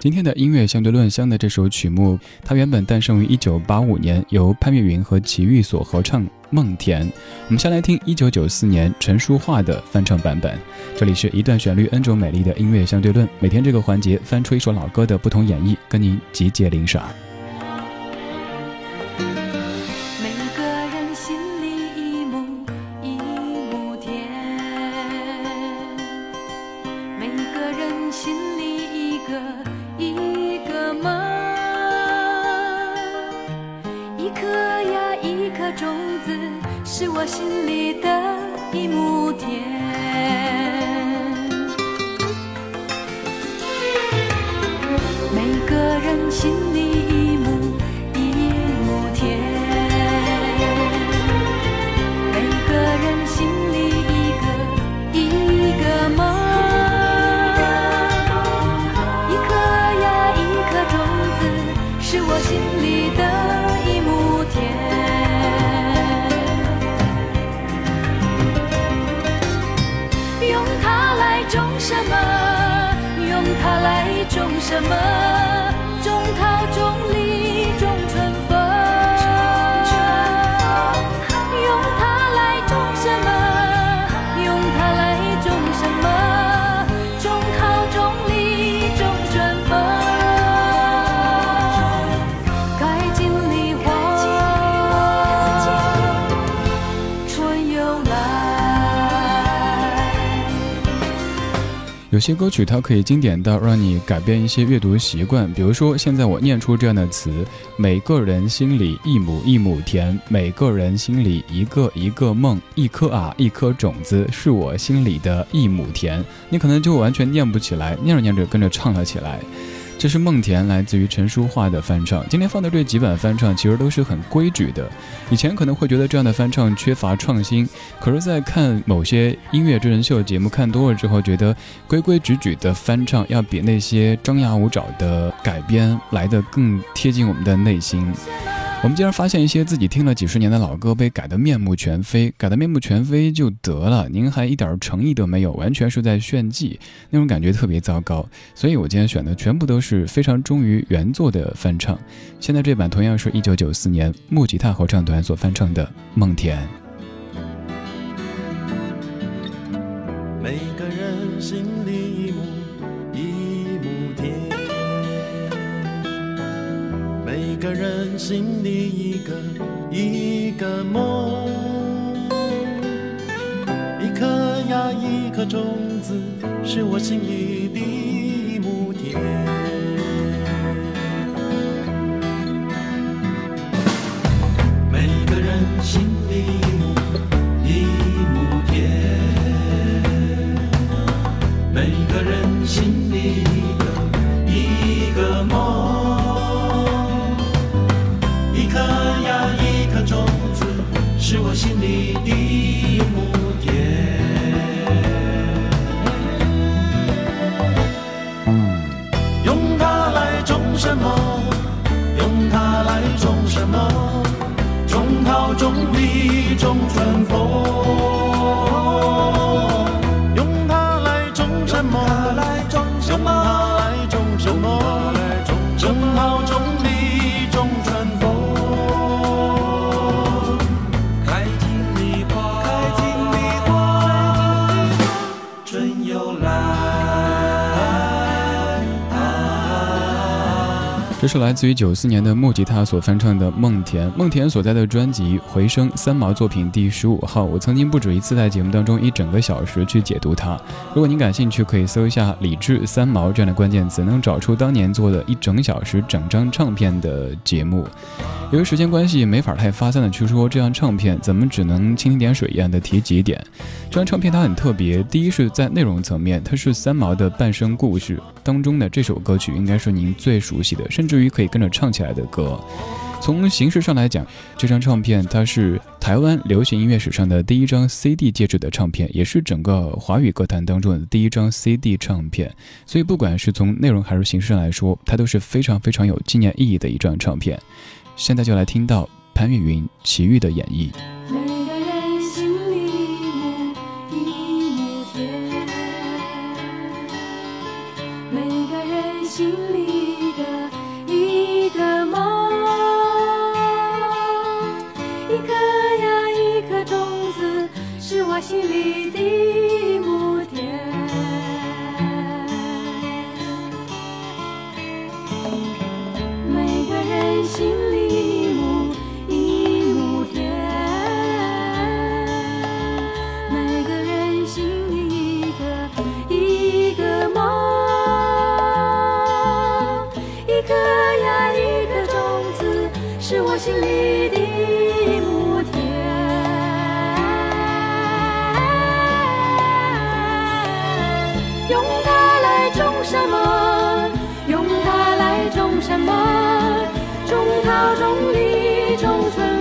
今天的音乐相对论香的这首曲目，它原本诞生于一九八五年，由潘越云和齐豫所合唱《梦田》。我们先来听一九九四年陈淑桦的翻唱版本。这里是一段旋律 N 种美丽的音乐相对论，每天这个环节翻出一首老歌的不同演绎，跟您集结领赏。人心里一亩一亩田每个人心里一个一个梦一颗呀一颗种子是我心里的一亩田用它来种什么？用它来种什么？中她中有些歌曲它可以经典到让你改变一些阅读习惯，比如说现在我念出这样的词：每个人心里一亩一亩田，每个人心里一个一个梦，一颗啊一颗种子是我心里的一亩田。你可能就完全念不起来，念着念着跟着唱了起来。这是梦田来自于陈淑桦的翻唱。今天放的这几版翻唱其实都是很规矩的。以前可能会觉得这样的翻唱缺乏创新，可是，在看某些音乐真人秀节目看多了之后，觉得规规矩矩的翻唱要比那些张牙舞爪的改编来的更贴近我们的内心。我们竟然发现一些自己听了几十年的老歌被改得面目全非，改得面目全非就得了，您还一点诚意都没有，完全是在炫技，那种感觉特别糟糕。所以我今天选的全部都是非常忠于原作的翻唱。现在这版同样是一九九四年木吉他合唱团所翻唱的《梦田》。每个人心里一亩一亩田每个人心里一个一个梦，一颗呀一颗种子，是我心里的一亩田。种什么？种桃，种李，种春风。这是来自于九四年的木吉他所翻唱的《梦田》，梦田所在的专辑《回声》三毛作品第十五号。我曾经不止一次在节目当中一整个小时去解读它。如果您感兴趣，可以搜一下“李志三毛”这样的关键词，能找出当年做的一整小时整张唱片的节目。由于时间关系，没法太发散的去说这张唱片，咱们只能蜻蜓点水一样的提几点。这张唱片它很特别，第一是在内容层面，它是三毛的半生故事当中的这首歌曲，应该是您最熟悉的，甚至于可以跟着唱起来的歌，从形式上来讲，这张唱片它是台湾流行音乐史上的第一张 CD 介质的唱片，也是整个华语歌坛当中的第一张 CD 唱片，所以不管是从内容还是形式上来说，它都是非常非常有纪念意义的一张唱片。现在就来听到潘越云奇遇的演绎。每个人心里。心里的么？中桃中李中春。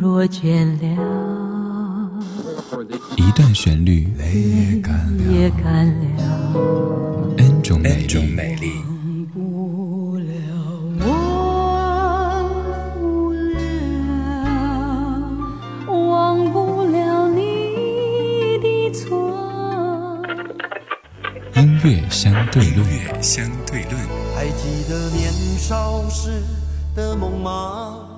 若倦了。一段旋律，泪也干了。N 种美，N 种美丽。乐相对论，相对论。还记得年少时的梦吗？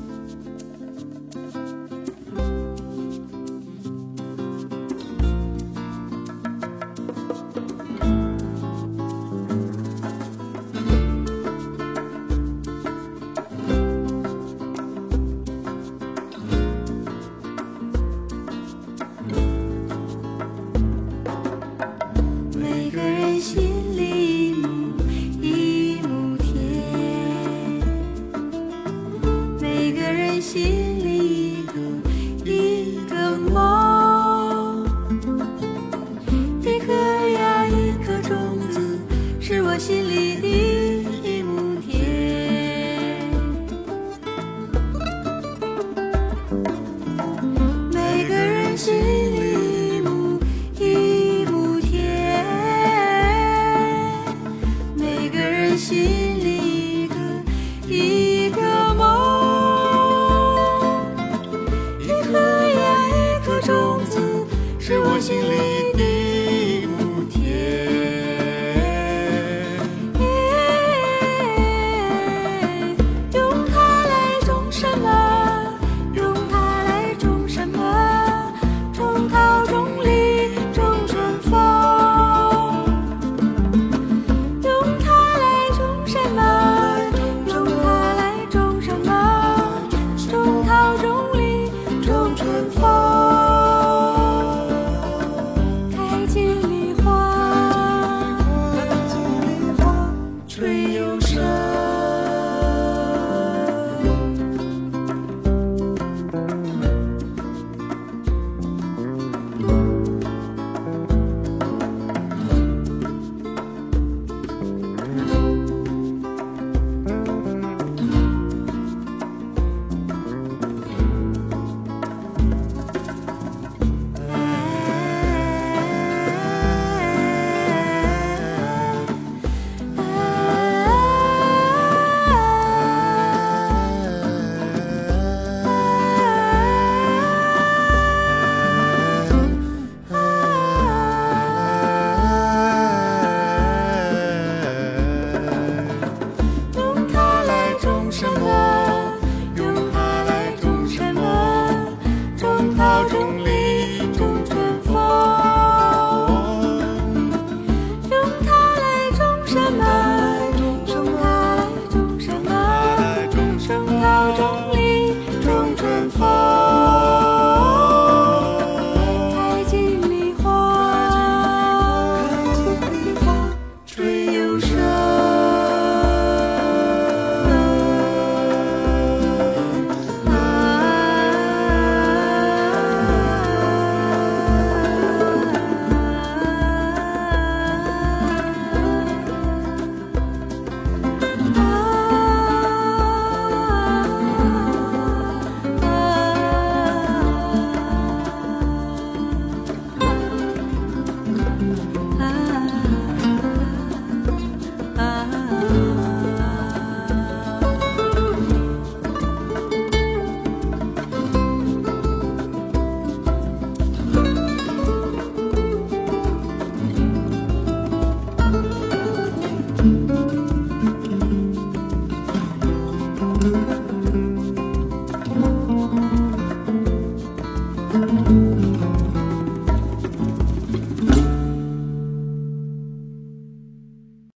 心。